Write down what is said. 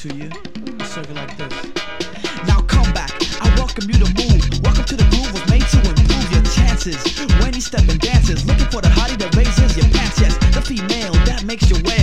to you. A circle like this. Now come back. I welcome you to move. Welcome to the groove was made to improve your chances. When you step and dances, looking for the hottie that raises your pants. Yes, the female that makes your way.